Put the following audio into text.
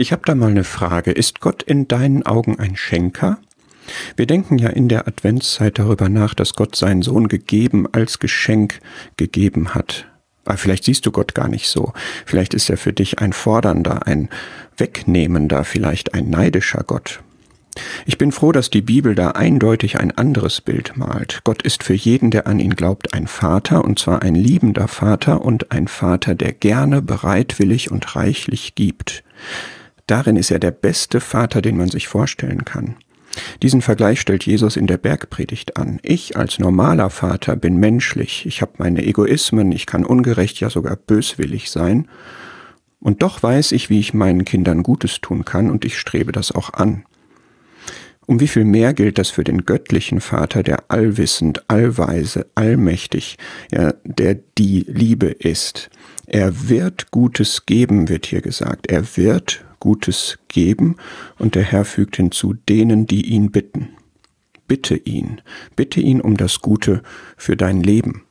Ich habe da mal eine Frage. Ist Gott in deinen Augen ein Schenker? Wir denken ja in der Adventszeit darüber nach, dass Gott seinen Sohn gegeben als Geschenk gegeben hat. Aber vielleicht siehst du Gott gar nicht so. Vielleicht ist er für dich ein fordernder, ein wegnehmender, vielleicht ein neidischer Gott. Ich bin froh, dass die Bibel da eindeutig ein anderes Bild malt. Gott ist für jeden, der an ihn glaubt, ein Vater, und zwar ein liebender Vater und ein Vater, der gerne, bereitwillig und reichlich gibt. Darin ist er der beste Vater, den man sich vorstellen kann. Diesen Vergleich stellt Jesus in der Bergpredigt an. Ich als normaler Vater bin menschlich, ich habe meine Egoismen, ich kann ungerecht, ja sogar böswillig sein, und doch weiß ich, wie ich meinen Kindern Gutes tun kann, und ich strebe das auch an. Um wie viel mehr gilt das für den göttlichen Vater, der allwissend, allweise, allmächtig, ja, der die Liebe ist. Er wird Gutes geben, wird hier gesagt. Er wird Gutes geben und der Herr fügt hinzu denen, die ihn bitten. Bitte ihn, bitte ihn um das Gute für dein Leben.